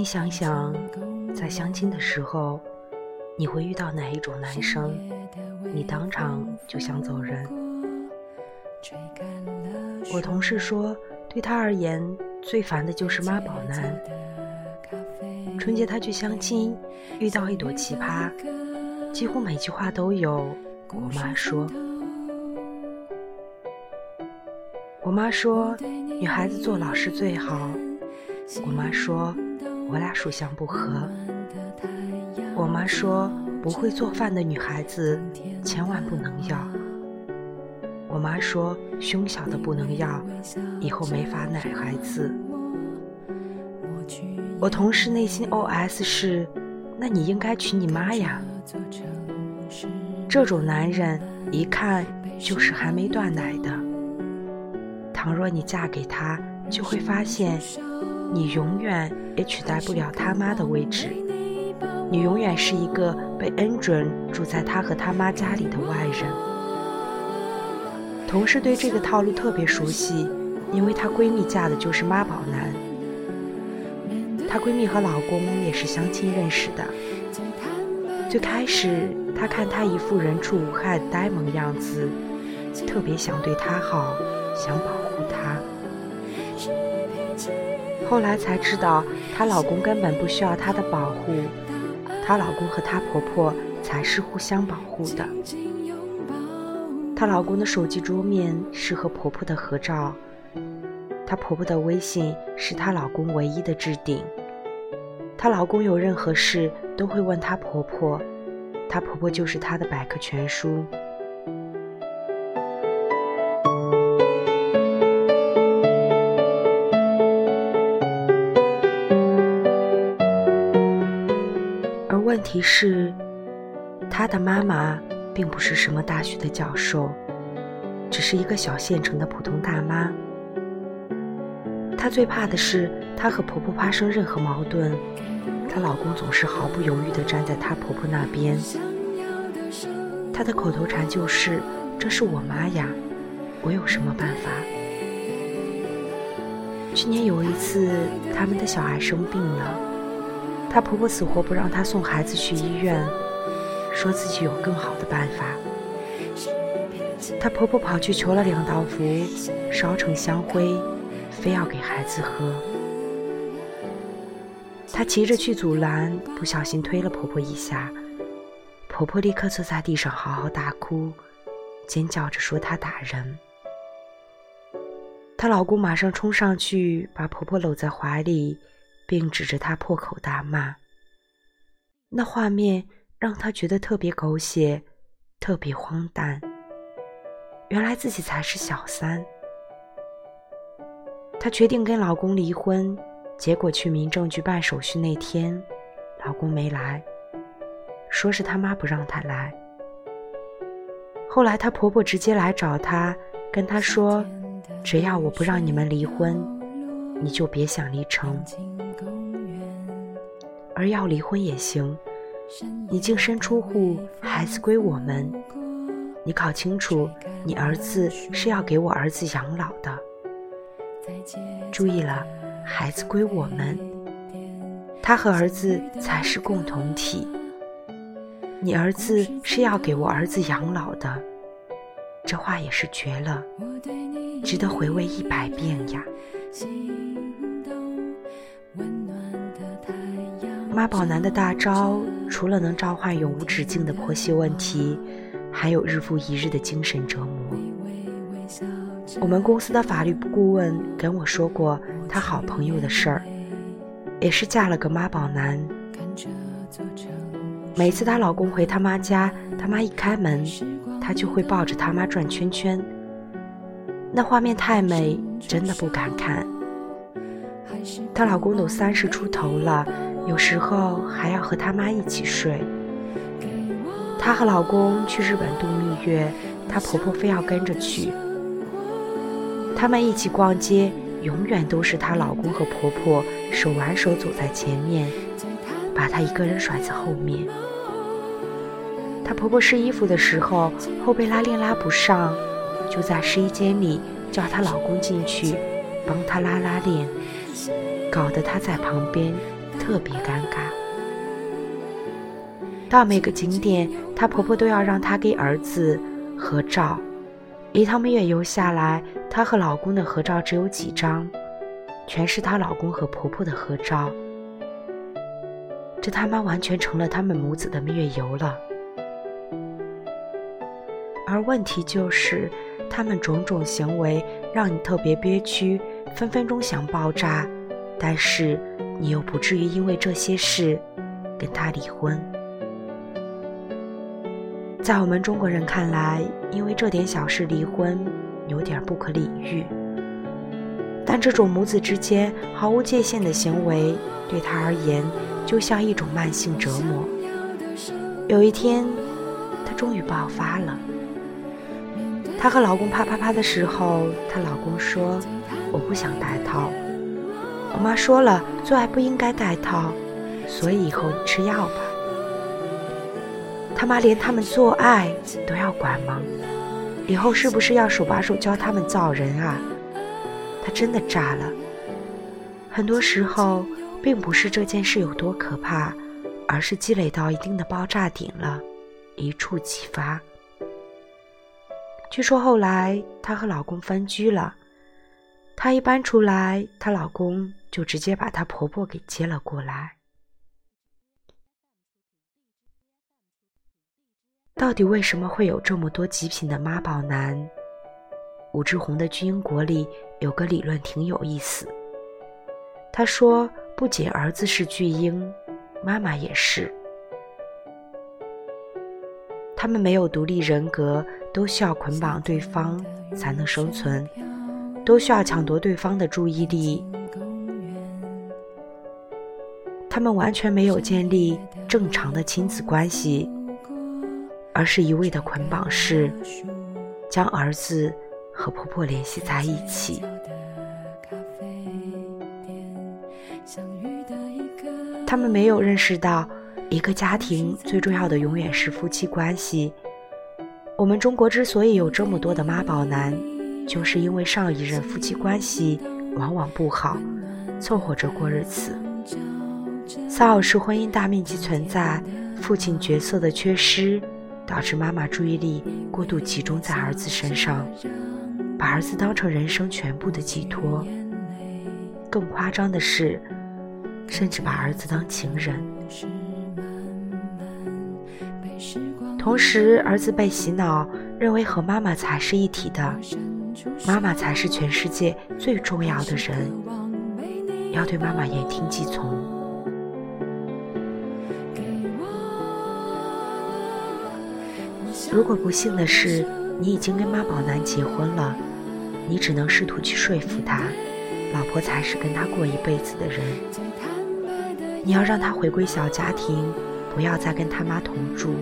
你想想，在相亲的时候，你会遇到哪一种男生，你当场就想走人？我同事说，对他而言，最烦的就是妈宝男。春节他去相亲，遇到一朵奇葩，几乎每句话都有“我妈说”。我妈说，女孩子做老师最好。我妈说，我俩属相不合。我妈说，不会做饭的女孩子千万不能要。我妈说，胸小的不能要，以后没法奶孩子。我同事内心 OS 是：那你应该娶你妈呀。这种男人一看就是还没断奶的。倘若你嫁给他，就会发现，你永远也取代不了他妈的位置。你永远是一个被恩准住在他和他妈家里的外人。同事对这个套路特别熟悉，因为她闺蜜嫁的就是妈宝男。她闺蜜和老公也是相亲认识的。最开始，她看他一副人畜无害的呆萌样子，特别想对他好，想保护他。后来才知道，她老公根本不需要她的保护，她老公和她婆婆才是互相保护的。她老公的手机桌面是和婆婆的合照，她婆婆的微信是她老公唯一的置顶。她老公有任何事都会问她婆婆，她婆婆就是她的百科全书。问题是，他的妈妈并不是什么大学的教授，只是一个小县城的普通大妈。她最怕的是，她和婆婆发生任何矛盾，她老公总是毫不犹豫地站在她婆婆那边。她的口头禅就是：“这是我妈呀，我有什么办法？”去年有一次，他们的小孩生病了。她婆婆死活不让她送孩子去医院，说自己有更好的办法。她婆婆跑去求了两道符，烧成香灰，非要给孩子喝。她急着去阻拦，不小心推了婆婆一下，婆婆立刻坐在地上嚎嚎大哭，尖叫着说她打人。她老公马上冲上去，把婆婆搂在怀里。并指着他破口大骂，那画面让他觉得特别狗血，特别荒诞。原来自己才是小三。她决定跟老公离婚，结果去民政局办手续那天，老公没来，说是他妈不让她来。后来她婆婆直接来找她，跟她说：“只要我不让你们离婚，你就别想离成。”而要离婚也行，你净身出户，孩子归我们。你搞清楚，你儿子是要给我儿子养老的。注意了，孩子归我们，他和儿子才是共同体。你儿子是要给我儿子养老的，这话也是绝了，值得回味一百遍呀。妈宝男的大招，除了能召唤永无止境的婆媳问题，还有日复一日的精神折磨。我们公司的法律顾问跟我说过她好朋友的事儿，也是嫁了个妈宝男。每次她老公回她妈家，她妈一开门，她就会抱着她妈转圈圈，那画面太美，真的不敢看。她老公都三十出头了。有时候还要和他妈一起睡。她和老公去日本度蜜月，她婆婆非要跟着去。他们一起逛街，永远都是她老公和婆婆手挽手走在前面，把她一个人甩在后面。她婆婆试衣服的时候，后背拉链拉不上，就在试衣间里叫她老公进去帮她拉拉链，搞得她在旁边特别尴尬。到每个景点，她婆婆都要让她给儿子合照。一趟蜜月游下来，她和老公的合照只有几张，全是她老公和婆婆的合照。这他妈完全成了他们母子的蜜月游了。而问题就是，他们种种行为让你特别憋屈，分分钟想爆炸，但是你又不至于因为这些事跟他离婚。在我们中国人看来，因为这点小事离婚有点不可理喻，但这种母子之间毫无界限的行为，对他而言就像一种慢性折磨。有一天，他终于爆发了。她和老公啪啪啪的时候，她老公说：“我不想戴套。”我妈说了，做爱不应该戴套，所以以后你吃药吧。他妈连他们做爱都要管吗？以后是不是要手把手教他们造人啊？他真的炸了。很多时候，并不是这件事有多可怕，而是积累到一定的爆炸点了，一触即发。据说后来她和老公分居了，她一搬出来，她老公就直接把她婆婆给接了过来。到底为什么会有这么多极品的妈宝男？武志红的《巨婴国》里有个理论挺有意思，他说不仅儿子是巨婴，妈妈也是。他们没有独立人格，都需要捆绑对方才能生存，都需要抢夺对方的注意力。他们完全没有建立正常的亲子关系，而是一味的捆绑式，将儿子和婆婆联系在一起。他们没有认识到。一个家庭最重要的永远是夫妻关系。我们中国之所以有这么多的妈宝男，就是因为上一任夫妻关系往往不好，凑合着过日子。骚扰式婚姻大面积存在，父亲角色的缺失，导致妈妈注意力过度集中在儿子身上，把儿子当成人生全部的寄托。更夸张的是，甚至把儿子当情人。同时，儿子被洗脑，认为和妈妈才是一体的，妈妈才是全世界最重要的人，要对妈妈言听计从。如果不幸的是你已经跟妈宝男结婚了，你只能试图去说服他，老婆才是跟他过一辈子的人。你要让他回归小家庭，不要再跟他妈同住。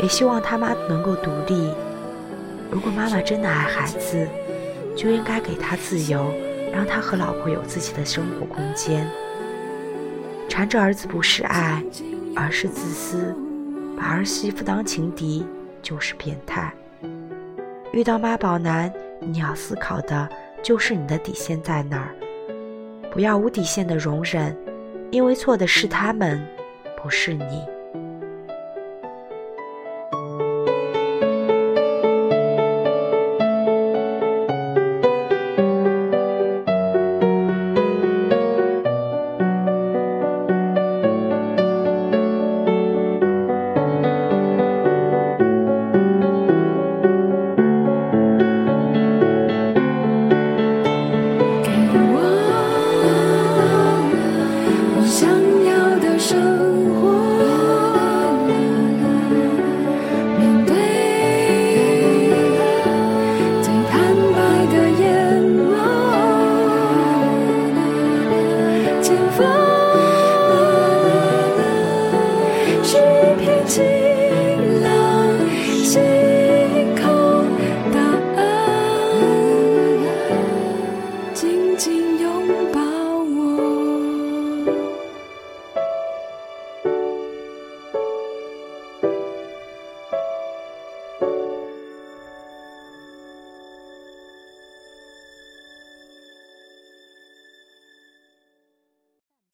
也希望他妈能够独立。如果妈妈真的爱孩子，就应该给他自由，让他和老婆有自己的生活空间。缠着儿子不是爱，而是自私。把儿媳妇当情敌就是变态。遇到妈宝男，你要思考的就是你的底线在哪儿，不要无底线的容忍，因为错的是他们，不是你。